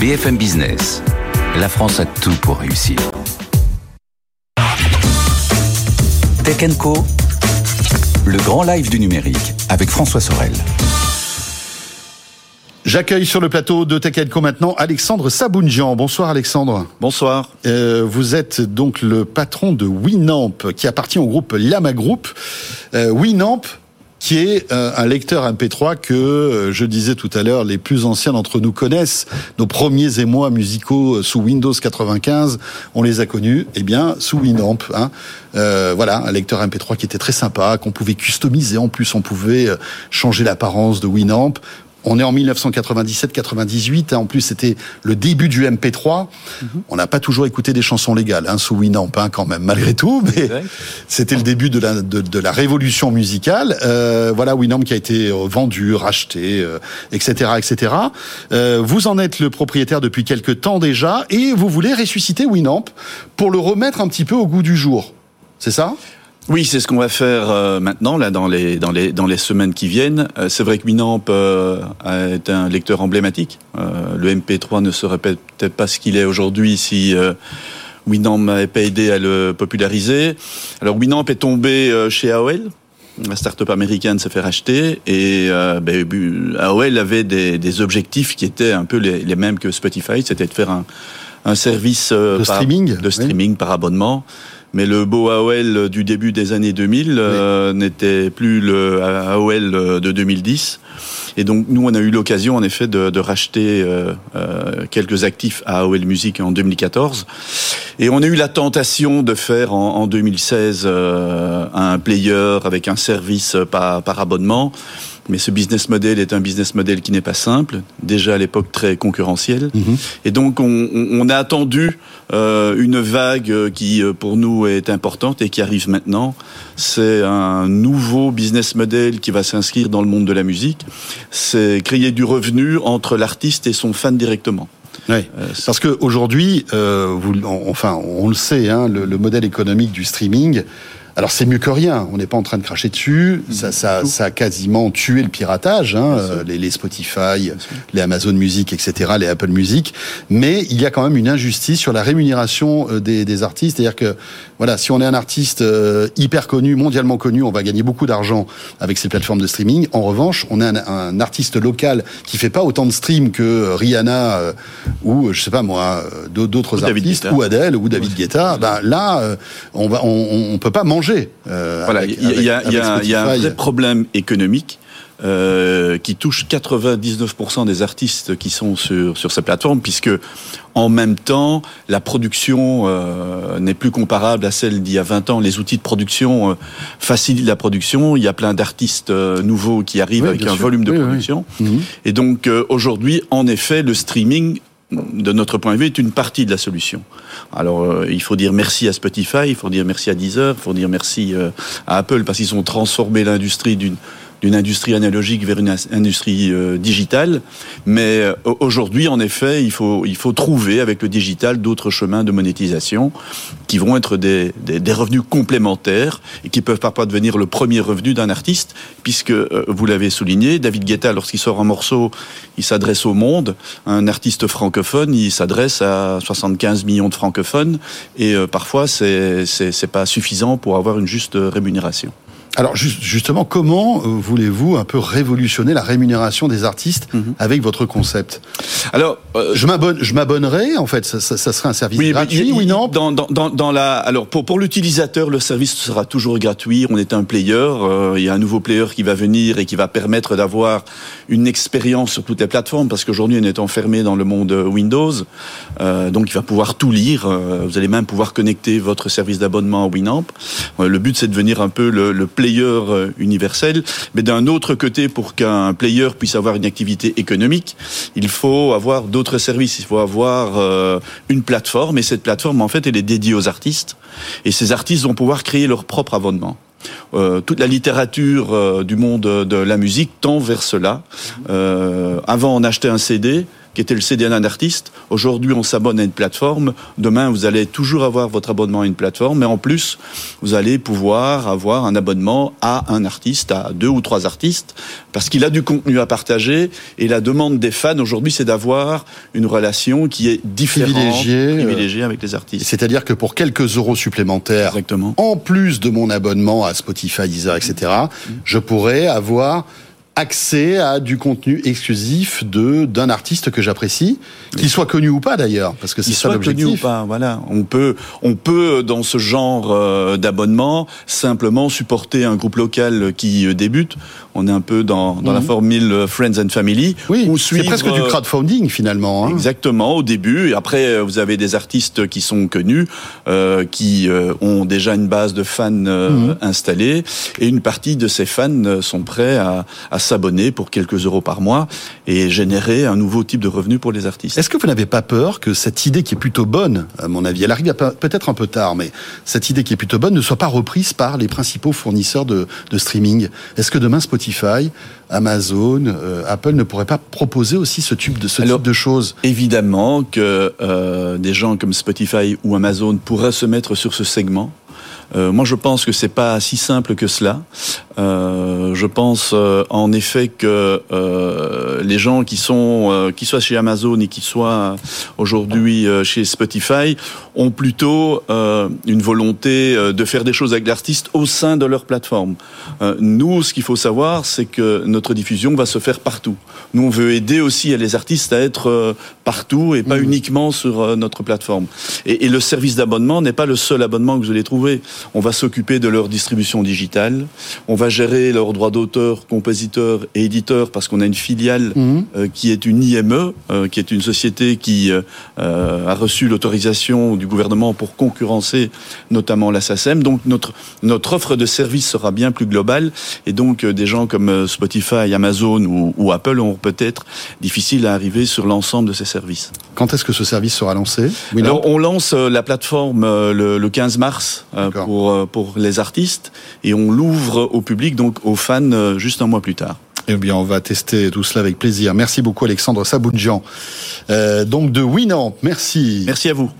BFM Business. La France a tout pour réussir. Tech Co. Le grand live du numérique avec François Sorel. J'accueille sur le plateau de Tech Co maintenant Alexandre Sabounjian. Bonsoir Alexandre. Bonsoir. Euh, vous êtes donc le patron de Winamp qui appartient au groupe Lama Group. Euh, Winamp, qui est euh, un lecteur MP3 que, euh, je disais tout à l'heure, les plus anciens d'entre nous connaissent. Nos premiers émois musicaux euh, sous Windows 95, on les a connus, eh bien, sous Winamp. Hein. Voilà, un lecteur MP3 qui était très sympa, qu'on pouvait customiser. En plus, on pouvait changer l'apparence de Winamp. On est en 1997-98. Hein. En plus, c'était le début du MP3. Mhm. On n'a pas toujours écouté des chansons légales hein, sous Winamp, hein, quand même, malgré tout. Mais c'était le début de la, de, la révolution musicale. Euh, voilà, Winamp qui a été euh, vendu, racheté, etc., euh, etc. Euh, vous en êtes le propriétaire depuis quelques temps déjà, et vous voulez ressusciter Winamp pour le remettre un petit peu au goût du jour. C'est ça? Oui, c'est ce qu'on va faire euh, maintenant, là, dans les, dans les, dans les semaines qui viennent. Euh, c'est vrai que Winamp euh, est un lecteur emblématique. le MP3 ne serait peut-être pas ce qu'il est aujourd'hui si Winamp n'avait pas aidé à le populariser. Alors Winamp est tombé chez AOL. La start-up américaine s'est fait racheter et ben, AOL avait des, des, objectifs qui étaient un peu les, les mêmes que Spotify, c'était de faire un, un service de streaming, de streaming par abonnement. Mais le beau AOL du début des années 2000 euh, n'était plus le AOL de 2010. Et donc nous, on a eu l'occasion en effet de, de racheter euh, euh, quelques actifs à AOL Music en 2014. Et on a eu la tentation de faire en, en 2016 un player avec un service par, par abonnement. Mais ce business model est un business model qui n'est pas simple, déjà à l'époque très concurrentiel. Mhm. Et donc on, on a attendu euh, une vague qui euh, pour nous est importante et qui arrive maintenant. C'est un nouveau business model qui va s'inscrire dans le monde de la musique. C'est créer du revenu entre l'artiste et son fan directement. Oui, euh, parce qu'aujourd'hui, euh, enfin, on le sait, hein, le, le modèle économique du streaming, alors c'est mieux que rien. On n'est pas en train de cracher dessus. Mmh. Ça, ça, ça, a quasiment tué le piratage, hein, les, les, Spotify, les Amazon Music, etc., les Apple Music. Mais il y a quand même une injustice sur la rémunération euh, des, des artistes. C'est-à-dire que voilà, si on est un artiste euh, hyper connu, mondialement connu, on va gagner beaucoup d'argent avec ces plateformes de streaming. En revanche, on est un, un artiste local qui fait pas autant de streams que Rihanna euh, ou je sais pas moi d'autres artistes ou Adele ou David Guetta. Ben là, on va, on, on peut pas manger euh, voilà, il y, a, un vrai problème économique. Euh, qui touche 99% des artistes qui sont sur sur ces plateformes, puisque en même temps, la production euh, n'est plus comparable à celle d'il y a 20 ans. Les outils de production facilitent la production. Il y a plein d'artistes nouveaux qui arrivent avec un volume de production. Mhm. Et donc aujourd'hui, en effet, le streaming de notre point de vue, est une partie de la solution. Alors, euh, il faut dire merci à Spotify, il faut dire merci à Deezer, il faut dire merci euh, à Apple parce qu'ils ont transformé l'industrie d'une d'une industrie analogique vers une industrie euh, digitale. Mais euh, aujourd'hui, en effet, il faut, il faut trouver avec le digital d'autres chemins de monétisation qui vont être des, des, des, revenus complémentaires et qui peuvent parfois devenir le premier revenu d'un artiste, puisque, euh, vous l'avez souligné, David Guetta, lorsqu'il sort un morceau, il s'adresse au monde. Un artiste francophone, il s'adresse à 75 millions de francophones et parfois, c'est pas suffisant pour avoir une juste rémunération. Alors justement, comment euh, voulez-vous un peu révolutionner la rémunération des artistes mhm. avec votre concept? Alors, euh, je m'abonne, je m'abonnerai en fait. Ça, ça, serait un service gratuit, oui non dans, dans, dans, la, alors pour pour l'utilisateur, le service sera toujours gratuit. On est un player. Euh, il y a un nouveau player qui va venir et qui va permettre d'avoir une expérience sur toutes les plateformes parce qu'aujourd'hui on est enfermé dans le monde Windows. donc il va pouvoir tout lire. vous allez même pouvoir connecter votre service d'abonnement à Winamp. le but c'est de devenir un peu le, le player euh, universel. Mais d'un autre côté, pour qu'un player puisse avoir une activité économique, il faut avoir d'autres services. Il faut avoir euh, une plateforme. Et cette plateforme, en fait, elle est dédiée aux artistes. Et ces artistes vont pouvoir créer leur propre abonnement. Euh, toute la littérature du monde de la musique tend vers cela. avant, on achetait un CD, qui était le CD d'un artiste. Aujourd'hui, on s'abonne à une plateforme. Demain, vous allez toujours avoir votre abonnement à une plateforme, mais en plus, vous allez pouvoir avoir un abonnement à un artiste, à deux ou trois artistes, parce qu'il a du contenu à partager. Et la demande des fans aujourd'hui, c'est d'avoir une relation qui est différente, privilégiée, avec les artistes. C'est-à-dire que pour quelques euros supplémentaires, Exactement. en plus de mon abonnement à Spotify, Deezer, etc., je pourrais avoir accès à du contenu exclusif de d'un artiste que j'apprécie, qu'il soit connu ou pas d'ailleurs, parce que c'est ça l'objectif. connu ou pas, voilà. On peut on peut dans ce genre euh, d'abonnement simplement supporter un groupe local qui euh, débute. On est un peu dans, dans la mhm. formule euh, Friends and Family. Oui, c'est presque du crowdfunding finalement. Hein. Exactement, au début. Et après, vous avez des artistes qui sont connus, euh, qui ont déjà une base de fans mhm. installée, et une partie de ces fans sont prêts à, à s'abonner pour quelques euros par mois et générer un nouveau type de revenu pour les artistes. Est-ce que vous n'avez pas peur que cette idée qui est plutôt bonne, à mon avis, elle arrive peut-être un peu tard, mais cette idée qui est plutôt bonne ne soit pas reprise par les principaux fournisseurs de, streaming? Est-ce que demain Spotify, Amazon, euh, Apple ne pourraient pas proposer aussi ce type de, ce type de choses? Évidemment que euh, des gens comme Spotify ou Amazon pourraient se mettre sur ce segment. Euh, moi, je pense que c'est pas si simple que cela. Euh, je pense euh, en effet que euh, les gens qui sont, euh, qui soient chez Amazon et qui soient aujourd'hui chez Spotify, ont plutôt une volonté de faire des choses avec l'artiste au sein de leur plateforme. nous, ce qu'il faut savoir, c'est que notre diffusion va se faire partout. Nous, on veut aider aussi les artistes à être partout et pas mmh. uniquement sur notre plateforme. Et, et le service d'abonnement n'est pas le seul abonnement que vous allez trouver. On va s'occuper de leur distribution digitale. On va gérer leurs droits d'auteur, compositeurs et éditeurs parce qu'on a une filiale mhm. euh, qui est une IME, euh, qui est une société qui euh, a reçu l'autorisation du gouvernement pour concurrencer notamment la SACEM. Donc notre notre offre de services sera bien plus globale et donc des gens comme Spotify, Amazon ou, Apple ont peut-être difficile à arriver sur l'ensemble de ces services. Quand est-ce que ce service sera lancé Alors, On lance la plateforme le, le 15 mars pour pour les artistes et on l'ouvre au public donc aux fans, euh, juste un mois plus tard. Eh bien, on va tester tout cela avec plaisir. Merci beaucoup, Alexandre Saboudjian. Euh, donc de Winamp. Merci. Merci à vous.